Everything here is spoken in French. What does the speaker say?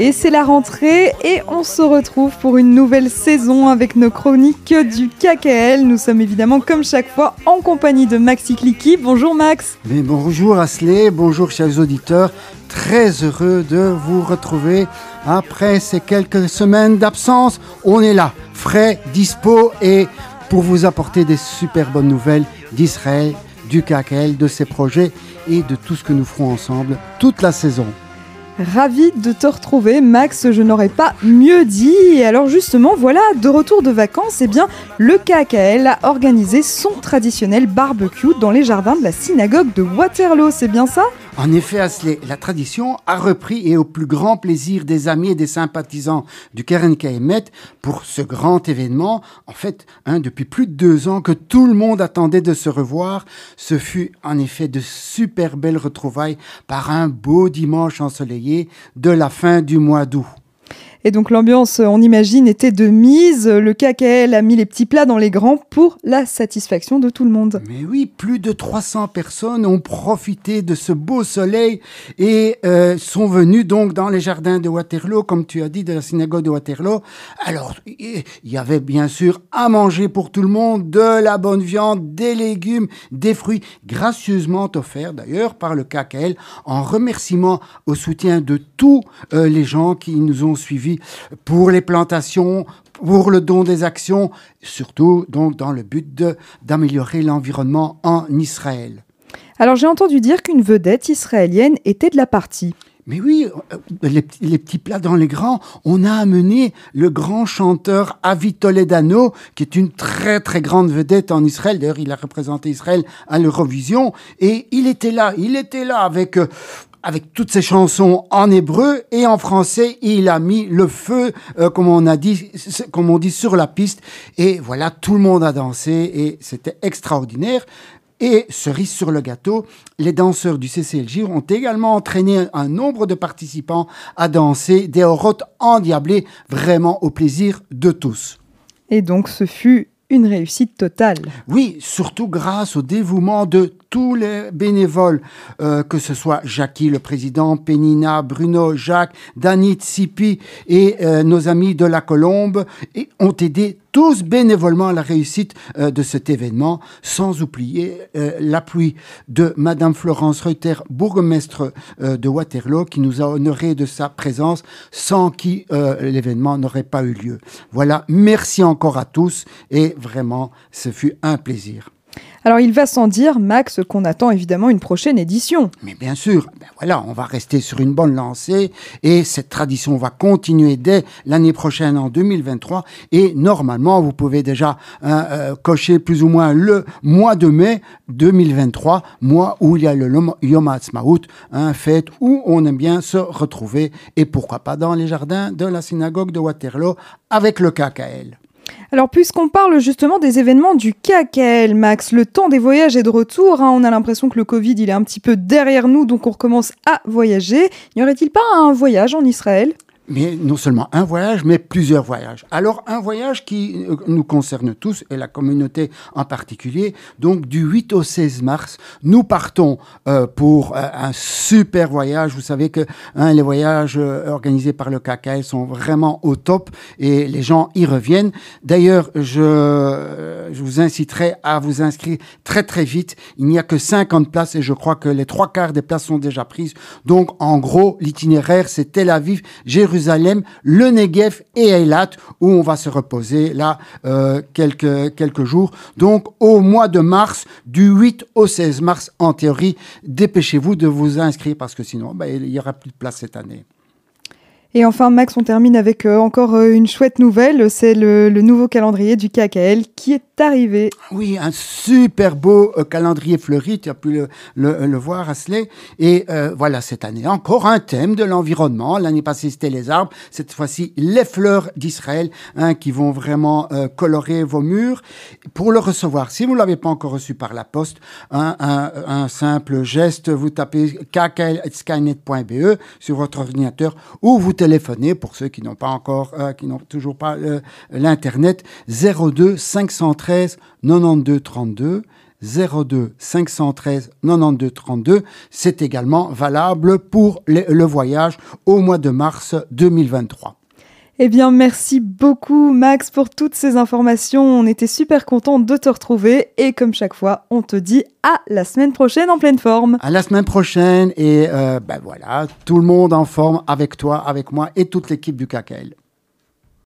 Et c'est la rentrée et on se retrouve pour une nouvelle saison avec nos chroniques du KKL. Nous sommes évidemment comme chaque fois en compagnie de Maxi Clicky. Bonjour Max. Mais bonjour Asley, bonjour chers auditeurs. Très heureux de vous retrouver après ces quelques semaines d'absence. On est là, frais, dispo et pour vous apporter des super bonnes nouvelles d'Israël, du KKL, de ses projets et de tout ce que nous ferons ensemble toute la saison. Ravi de te retrouver, Max. Je n'aurais pas mieux dit. Et alors, justement, voilà, de retour de vacances, eh bien, le KKL a organisé son traditionnel barbecue dans les jardins de la synagogue de Waterloo. C'est bien ça? En effet, Asley, la tradition a repris et au plus grand plaisir des amis et des sympathisants du Keren Kaemet pour ce grand événement. En fait, hein, depuis plus de deux ans que tout le monde attendait de se revoir, ce fut en effet de super belles retrouvailles par un beau dimanche ensoleillé de la fin du mois d'août. Et donc l'ambiance, on imagine, était de mise. Le KKL a mis les petits plats dans les grands pour la satisfaction de tout le monde. Mais oui, plus de 300 personnes ont profité de ce beau soleil et euh, sont venues donc dans les jardins de Waterloo, comme tu as dit, de la synagogue de Waterloo. Alors, il y avait bien sûr à manger pour tout le monde, de la bonne viande, des légumes, des fruits, gracieusement offerts d'ailleurs par le KKL, en remerciement au soutien de tous euh, les gens qui nous ont suivis pour les plantations, pour le don des actions, surtout donc dans le but d'améliorer l'environnement en Israël. Alors j'ai entendu dire qu'une vedette israélienne était de la partie. Mais oui, euh, les, petits plats dans les grands, on a amené le grand chanteur Avi Toledano, qui est une très très grande vedette en Israël. D'ailleurs, il a représenté Israël à l'Eurovision. Et il était là, il était là avec euh, avec toutes ces chansons en hébreu et en français, il a mis le feu, euh, comme on dit, comme on dit, sur la piste. Et voilà, tout le monde a dansé et c'était extraordinaire. Et cerise sur le gâteau, les danseurs du CCLJ ont également entraîné un nombre de participants à danser des orotes endiablées, vraiment au plaisir de tous. Et donc ce fut une réussite totale. Oui, surtout grâce au dévouement de tous les bénévoles, euh, que ce soit Jackie, le président, Pénina, Bruno, Jacques, Danit, Sipi et euh, nos amis de la Colombe, et ont aidé tous bénévolement à la réussite euh, de cet événement, sans oublier l'appui de Madame Florence Reuter, bourgmestre de Waterloo, qui nous a honoré de sa présence, sans qui l'événement n'aurait pas eu lieu. Voilà, merci encore à tous, et vraiment, ce fut un plaisir. Alors il va sans dire, Max, qu'on attend évidemment une prochaine édition. Mais bien sûr, ben voilà, on va rester sur une bonne lancée et cette tradition va continuer dès l'année prochaine en 2023 et normalement vous pouvez déjà hein, euh, cocher plus ou moins le mois de mai 2023, mois où il y a le Yom Ha'atzmaut, un fête où on aime bien se retrouver et pourquoi pas dans les jardins de la synagogue de Waterloo avec le KKL. Alors, puisqu'on parle justement des événements du KKL, Max, le temps des voyages est de retour. Hein. On a l'impression que le Covid, il est un petit peu derrière nous, donc on recommence à voyager. N'y aurait-il pas un voyage en Israël? Mais non seulement un voyage, mais plusieurs voyages. Alors un voyage qui euh, nous concerne tous, et la communauté en particulier. Donc du 8 au 16 mars, nous partons euh, pour euh, un super voyage. Vous savez que hein, les voyages organisés par le KKL sont vraiment au top et les gens y reviennent. D'ailleurs, je, je vous inciterai à vous inscrire très très vite. Il n'y a que 50 places et je crois que les trois quarts des places sont déjà prises. Donc en gros, l'itinéraire, c'est Tel Aviv, Jérusalem, Jérusalem, le Negev et Eilat, où on va se reposer là euh, quelques, jours. Donc au mois de mars, du 8 au 16 mars, en théorie, dépêchez-vous de vous inscrire parce que sinon, bah, il n'y aura plus de place cette année. Et enfin, Max, on termine avec euh, encore euh, une chouette nouvelle. C'est le, nouveau calendrier du KKL qui est arrivé. Oui, un super beau euh, calendrier fleuri. Tu as pu le, le, voir, Asley. Et voilà, cette année, encore un thème de l'environnement. L'année passée, c'était les arbres. Cette fois-ci, les fleurs d'Israël hein, qui vont vraiment colorer vos murs. Pour le recevoir, si vous ne l'avez pas encore reçu par la poste, un, un simple geste, vous tapez kkl.skynet.be sur votre ordinateur ou vous téléphoner pour ceux qui n'ont pas encore, euh, qui n'ont toujours pas euh, l'internet 02 513 92 32 02 513 92 32. C'est également valable pour le voyage au mois de mars 2023. Eh bien, merci beaucoup Max pour toutes ces informations. On était super contents de te retrouver et comme chaque fois, on te dit à la semaine prochaine en pleine forme. À la semaine prochaine et euh, ben voilà, tout le monde en forme avec toi, avec moi et toute l'équipe du KKL.